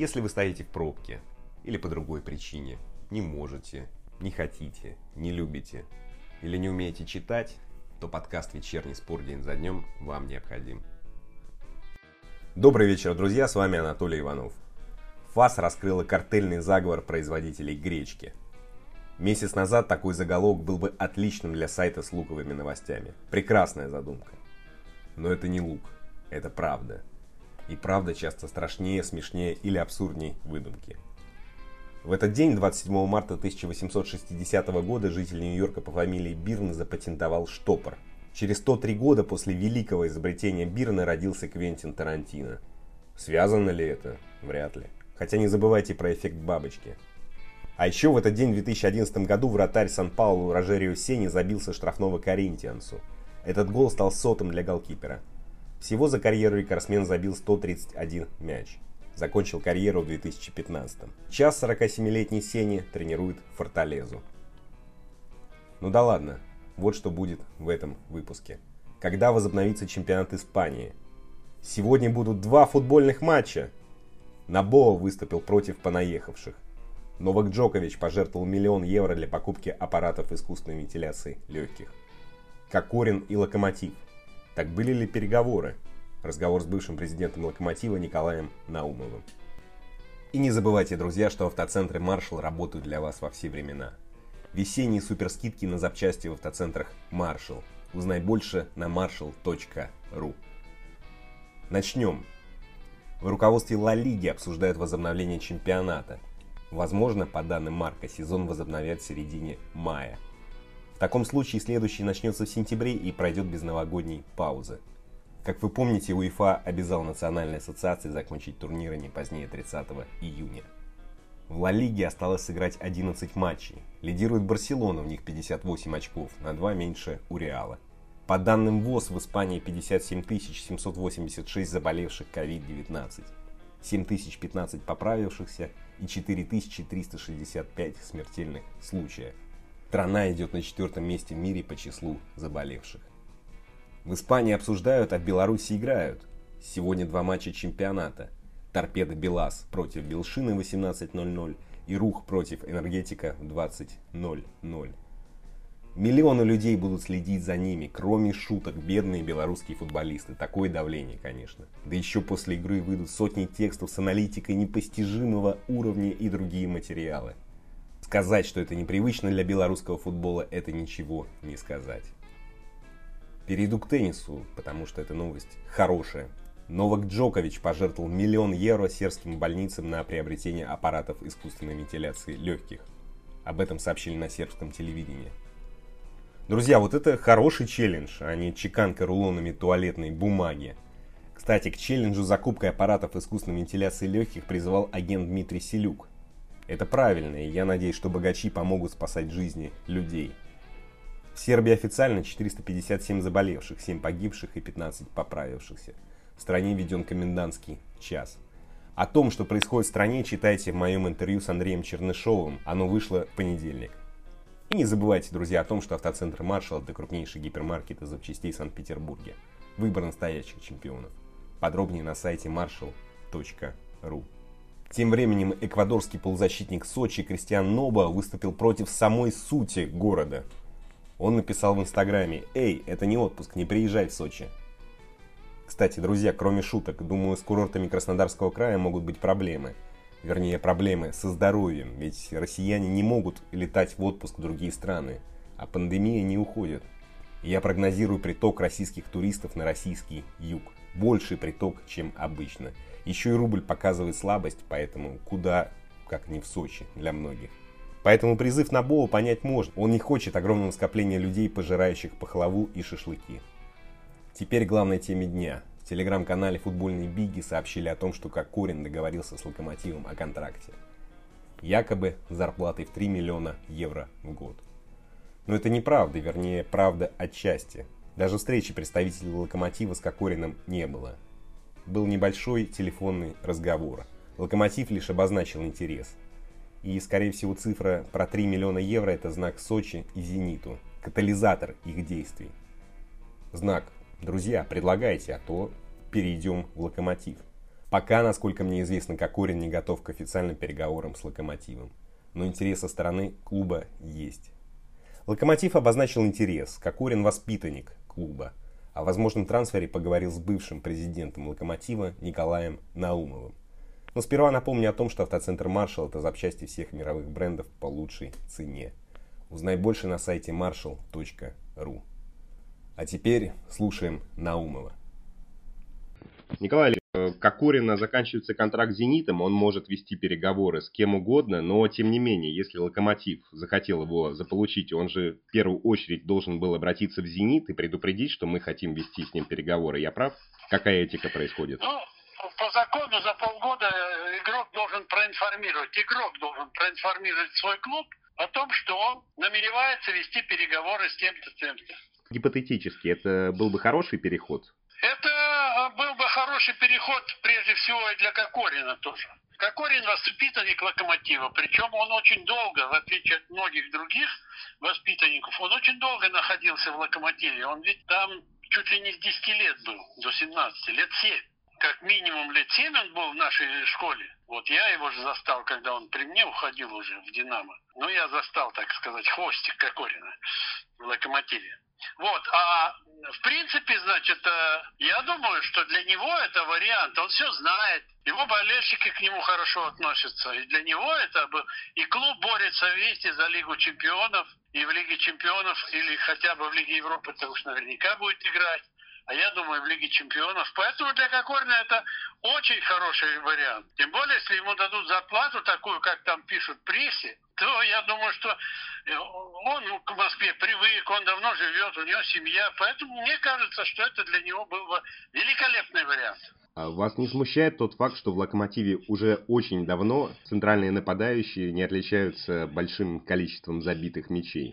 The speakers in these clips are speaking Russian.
Если вы стоите в пробке или по другой причине, не можете, не хотите, не любите или не умеете читать, то подкаст «Вечерний спор день за днем» вам необходим. Добрый вечер, друзья, с вами Анатолий Иванов. ФАС раскрыла картельный заговор производителей гречки. Месяц назад такой заголовок был бы отличным для сайта с луковыми новостями. Прекрасная задумка. Но это не лук, это правда. И правда часто страшнее, смешнее или абсурднее выдумки. В этот день, 27 марта 1860 года, житель Нью-Йорка по фамилии Бирн запатентовал штопор. Через 103 года после великого изобретения Бирна родился Квентин Тарантино. Связано ли это? Вряд ли. Хотя не забывайте про эффект бабочки. А еще в этот день в 2011 году вратарь Сан-Паулу Рожерио Сени забился штрафного Коринтиансу. Этот гол стал сотым для голкипера. Всего за карьеру рекордсмен забил 131 мяч. Закончил карьеру в 2015 Сейчас 47-летний Сени тренирует Форталезу. Ну да ладно, вот что будет в этом выпуске. Когда возобновится чемпионат Испании? Сегодня будут два футбольных матча. Набоа выступил против понаехавших. Новак Джокович пожертвовал миллион евро для покупки аппаратов искусственной вентиляции легких. Кокорин и Локомотив – так были ли переговоры? Разговор с бывшим президентом Локомотива Николаем Наумовым. И не забывайте, друзья, что автоцентры Marshall работают для вас во все времена. Весенние суперскидки на запчасти в автоцентрах Marshall. Узнай больше на marshall.ru. Начнем. В руководстве Ла Лиги обсуждают возобновление чемпионата. Возможно, по данным Марка, сезон возобновят в середине мая – в таком случае следующий начнется в сентябре и пройдет без новогодней паузы. Как вы помните, УЕФА обязал национальные ассоциации закончить турниры не позднее 30 июня. В Ла Лиге осталось сыграть 11 матчей. Лидирует Барселона, у них 58 очков, на 2 меньше у Реала. По данным ВОЗ, в Испании 57 786 заболевших COVID-19, 7015 поправившихся и 4365 смертельных случаев. Страна идет на четвертом месте в мире по числу заболевших. В Испании обсуждают, а в Беларуси играют. Сегодня два матча чемпионата. Торпеда Белас против Белшины 18.00 и Рух против Энергетика 20.00. Миллионы людей будут следить за ними, кроме шуток, бедные белорусские футболисты. Такое давление, конечно. Да еще после игры выйдут сотни текстов с аналитикой непостижимого уровня и другие материалы. Сказать, что это непривычно для белорусского футбола, это ничего не сказать. Перейду к теннису, потому что эта новость хорошая. Новак Джокович пожертвовал миллион евро сербским больницам на приобретение аппаратов искусственной вентиляции легких. Об этом сообщили на сербском телевидении. Друзья, вот это хороший челлендж, а не чеканка рулонами туалетной бумаги. Кстати, к челленджу закупкой аппаратов искусственной вентиляции легких призывал агент Дмитрий Селюк. Это правильно, и я надеюсь, что богачи помогут спасать жизни людей. В Сербии официально 457 заболевших, 7 погибших и 15 поправившихся. В стране введен комендантский час. О том, что происходит в стране, читайте в моем интервью с Андреем Чернышовым. Оно вышло в понедельник. И не забывайте, друзья, о том, что автоцентр Маршал – это крупнейший гипермаркет из запчастей в Санкт-Петербурге. Выбор настоящих чемпионов. Подробнее на сайте marshall.ru. Тем временем эквадорский полузащитник Сочи Кристиан Ноба выступил против самой сути города. Он написал в инстаграме «Эй, это не отпуск, не приезжай в Сочи». Кстати, друзья, кроме шуток, думаю, с курортами Краснодарского края могут быть проблемы. Вернее, проблемы со здоровьем, ведь россияне не могут летать в отпуск в другие страны, а пандемия не уходит. Я прогнозирую приток российских туристов на российский юг. Больший приток, чем обычно – еще и рубль показывает слабость, поэтому куда, как не в Сочи для многих. Поэтому призыв на Боу понять можно. Он не хочет огромного скопления людей, пожирающих пахлаву и шашлыки. Теперь главной теме дня. В телеграм-канале «Футбольные биги» сообщили о том, что Кокорин договорился с Локомотивом о контракте. Якобы зарплатой в 3 миллиона евро в год. Но это неправда, вернее, правда отчасти. Даже встречи представителей Локомотива с Кокорином не было был небольшой телефонный разговор. Локомотив лишь обозначил интерес. И, скорее всего, цифра про 3 миллиона евро – это знак Сочи и Зениту, катализатор их действий. Знак «Друзья, предлагайте, а то перейдем в Локомотив». Пока, насколько мне известно, Кокорин не готов к официальным переговорам с Локомотивом. Но интерес со стороны клуба есть. Локомотив обозначил интерес. Кокорин воспитанник клуба. О возможном трансфере поговорил с бывшим президентом Локомотива Николаем Наумовым. Но сперва напомню о том, что автоцентр Marshall это запчасти всех мировых брендов по лучшей цене. Узнай больше на сайте marshall.ru. А теперь слушаем Наумова. Николай, Кокорина заканчивается контракт с «Зенитом», он может вести переговоры с кем угодно, но тем не менее, если «Локомотив» захотел его заполучить, он же в первую очередь должен был обратиться в «Зенит» и предупредить, что мы хотим вести с ним переговоры. Я прав? Какая этика происходит? Ну, по закону за полгода игрок должен проинформировать, игрок должен проинформировать свой клуб о том, что он намеревается вести переговоры с тем-то, тем-то. Гипотетически, это был бы хороший переход? Это э, был бы хороший переход, прежде всего, и для Кокорина тоже. Кокорин воспитанник локомотива, причем он очень долго, в отличие от многих других воспитанников, он очень долго находился в локомотиве. Он ведь там чуть ли не с 10 лет был, до 17, лет 7. Как минимум лет 7 он был в нашей школе. Вот я его же застал, когда он при мне уходил уже в «Динамо». Ну, я застал, так сказать, хвостик Кокорина в локомотиве. Вот, а в принципе, значит, э, я думаю, что для него это вариант. Он все знает. Его болельщики к нему хорошо относятся. И для него это и клуб борется вместе за Лигу чемпионов, и в Лиге чемпионов, или хотя бы в Лиге Европы, это уж наверняка будет играть а я думаю, в Лиге Чемпионов. Поэтому для Кокорина это очень хороший вариант. Тем более, если ему дадут зарплату такую, как там пишут в прессе, то я думаю, что э, он к Москве привык, он давно живет, у него семья. Поэтому мне кажется, что это для него был бы великолепный вариант. А вас не смущает тот факт, что в «Локомотиве» уже очень давно центральные нападающие не отличаются большим количеством забитых мячей?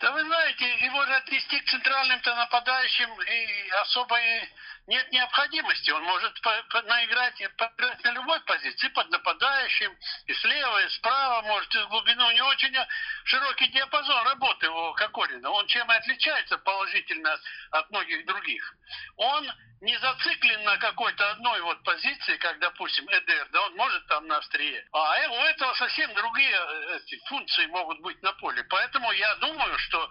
Да вы знаете, его же отвести к центральным-то нападающим и особо и нет необходимости. Он может по, по, наиграть, поиграть на любой позиции, под нападающим, и слева, и справа, может, из глубины. У него очень широкий диапазон работы у Кокорина. Он чем и отличается положительно от многих других. Он не зациклен на какой-то одной вот позиции, как, допустим, ЭДР, да, он может там на острие. А э, у этого совсем другие э, функции могут быть на поле. Поэтому я думаю, что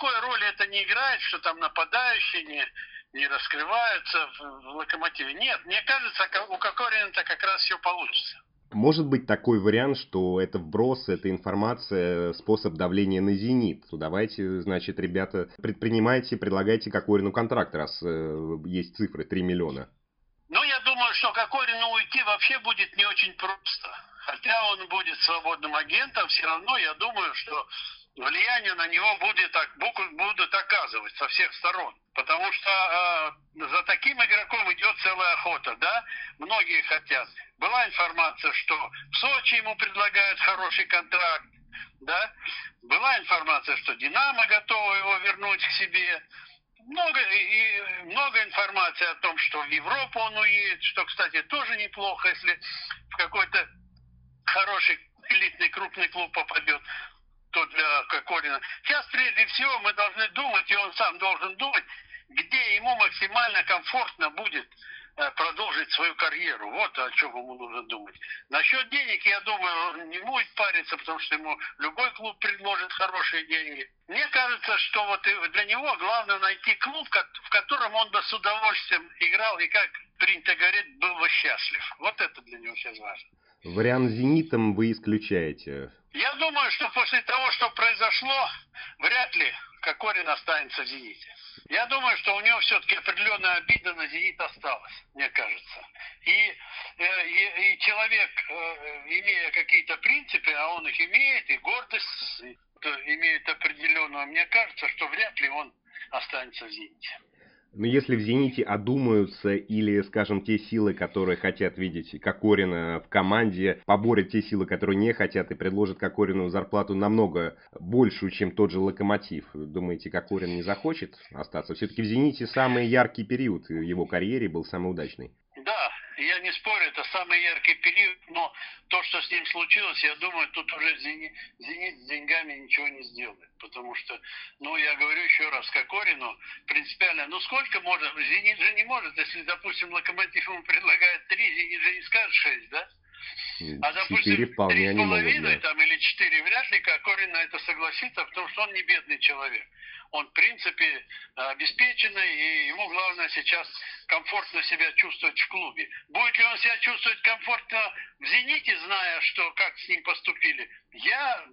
никакой роли это не играет, что там нападающие не, не раскрываются в, в локомотиве. Нет, мне кажется, у Кокорина-то как раз все получится. Может быть такой вариант, что это вброс, эта информация, способ давления на «Зенит». Ну, давайте, значит, ребята, предпринимайте, предлагайте Кокорину контракт, раз э, есть цифры 3 миллиона. Ну, я думаю, что Кокорину уйти вообще будет не очень просто. Хотя он будет свободным агентом, все равно я думаю, что влияние на него будет, будут оказывать со всех сторон. Потому что э, за таким игроком идет целая охота, да? Многие хотят. Была информация, что в Сочи ему предлагают хороший контракт, да? Была информация, что Динамо готова его вернуть к себе. Много, и, много информации о том, что в Европу он уедет, что, кстати, тоже неплохо, если в какой-то хороший элитный крупный клуб попадет то для Кокорина. Сейчас прежде всего мы должны думать, и он сам должен думать, где ему максимально комфортно будет э, продолжить свою карьеру. Вот о чем ему нужно думать. Насчет денег, я думаю, он не будет париться, потому что ему любой клуб предложит хорошие деньги. Мне кажется, что вот для него главное найти клуб, в котором он бы с удовольствием играл и, как принято говорить, был бы счастлив. Вот это для него сейчас важно. Вариант «Зенитом» вы исключаете? Я думаю, что после того, что произошло, вряд ли Кокорин останется в «Зените». Я думаю, что у него все-таки определенная обида на «Зенит» осталась, мне кажется. И, э, и, и человек, э, имея какие-то принципы, а он их имеет, и гордость имеет определенную, мне кажется, что вряд ли он останется в «Зените». Но если в «Зените» одумаются или, скажем, те силы, которые хотят видеть Кокорина в команде, поборят те силы, которые не хотят и предложат Кокорину зарплату намного большую, чем тот же «Локомотив», думаете, Кокорин не захочет остаться? Все-таки в «Зените» самый яркий период в его карьере был самый удачный. Я не спорю, это самый яркий период, но то, что с ним случилось, я думаю, тут уже «Зенит», «Зенит» с деньгами ничего не сделает. Потому что, ну, я говорю еще раз, Кокорину принципиально, ну, сколько можно, «Зенит» же не может, если, допустим, «Локомотив» ему предлагает три, «Зенит» же не скажет шесть, да? А, допустим, три с половиной там, или четыре, вряд ли Кокорин на это согласится, потому что он не бедный человек. Он, в принципе, обеспеченный, и ему главное сейчас комфортно себя чувствовать в клубе. Будет ли он себя чувствовать комфортно в «Зените», зная, что как с ним поступили, я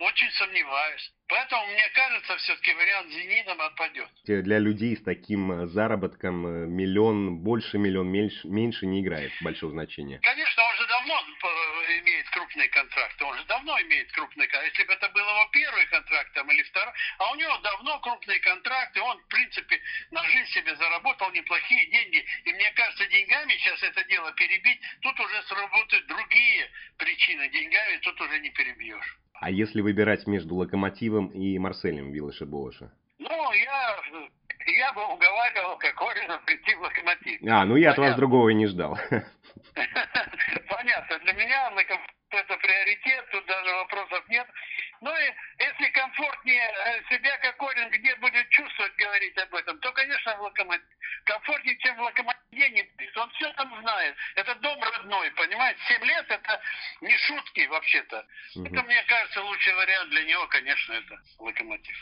очень сомневаюсь. Поэтому, мне кажется, все-таки вариант «Зенитом» отпадет. Для людей с таким э, заработком э, миллион, больше миллион, меньше, меньше не играет большого значения. Конечно, он же давно э, имеет крупный контракт. Он же давно имеет крупный контракт. Если бы это был его первый контракт там, или второй, а у него давно крупные контракты, он, в принципе, на жизнь себе заработал неплохие деньги. И мне кажется, деньгами сейчас это дело перебить, тут уже сработают другие причины. Деньгами тут уже не перебьешь. А если выбирать между Локомотивом и Марселем Виллаша Болоша? Ну, я, я бы уговаривал Кокорина прийти в Локомотив. А, ну я от вас другого и не ждал. Понятно. Для меня Локомотив это приоритет, тут даже вопросов нет. Ну и если комфортнее э, себя Кокорин где будет чувствовать, говорить об этом, то, конечно, в Локомотиве. Комфортнее, чем в Локомотиве не Он все там знает. Это дом родной, понимаете? Семь лет это не шутки вообще-то. Угу. Это, мне кажется, лучший вариант для него, конечно, это Локомотив.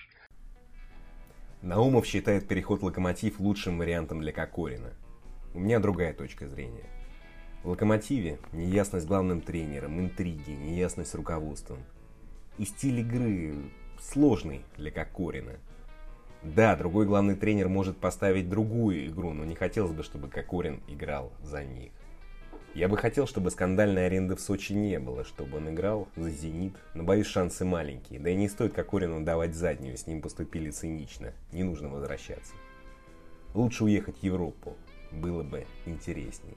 Наумов считает переход в Локомотив лучшим вариантом для Кокорина. У меня другая точка зрения. В Локомотиве неясность главным тренером, интриги, неясность руководством. И стиль игры сложный для Кокорина. Да, другой главный тренер может поставить другую игру, но не хотелось бы, чтобы Кокорин играл за них. Я бы хотел, чтобы скандальной аренды в Сочи не было, чтобы он играл за «Зенит», но боюсь, шансы маленькие. Да и не стоит Кокорину давать заднюю, с ним поступили цинично, не нужно возвращаться. Лучше уехать в Европу, было бы интереснее.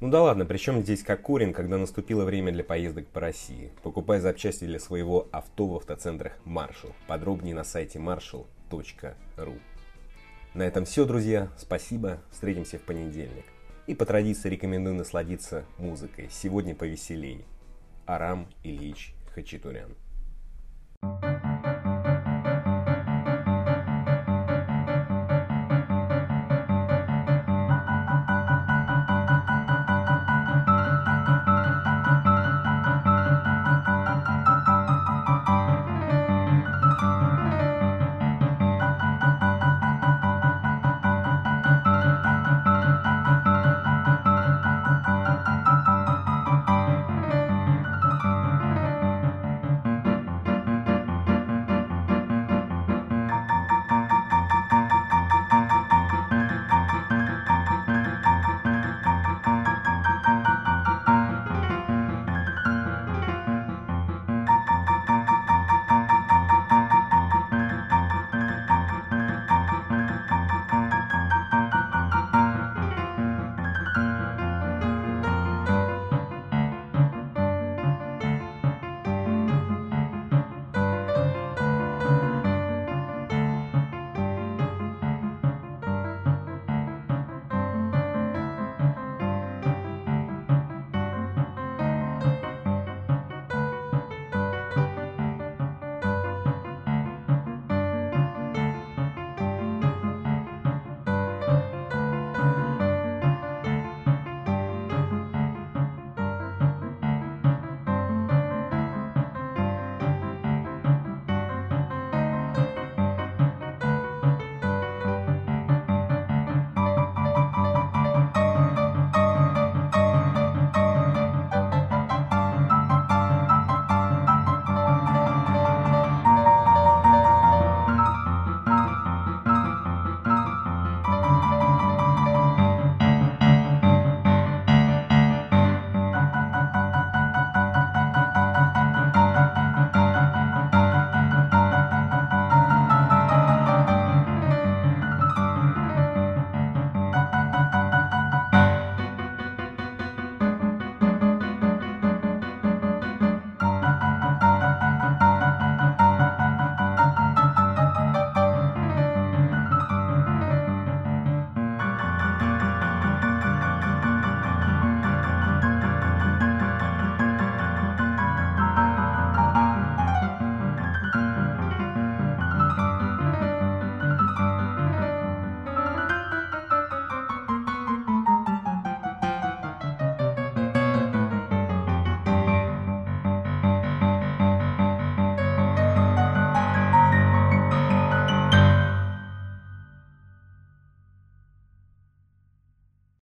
Ну да ладно, причем здесь Кокорин, когда наступило время для поездок по России. Покупай запчасти для своего авто в автоцентрах Marshall. Подробнее на сайте marshall.ru. На этом все, друзья. Спасибо. Встретимся в понедельник. И по традиции рекомендую насладиться музыкой. Сегодня повеселей. Арам Ильич Хачатурян. thank you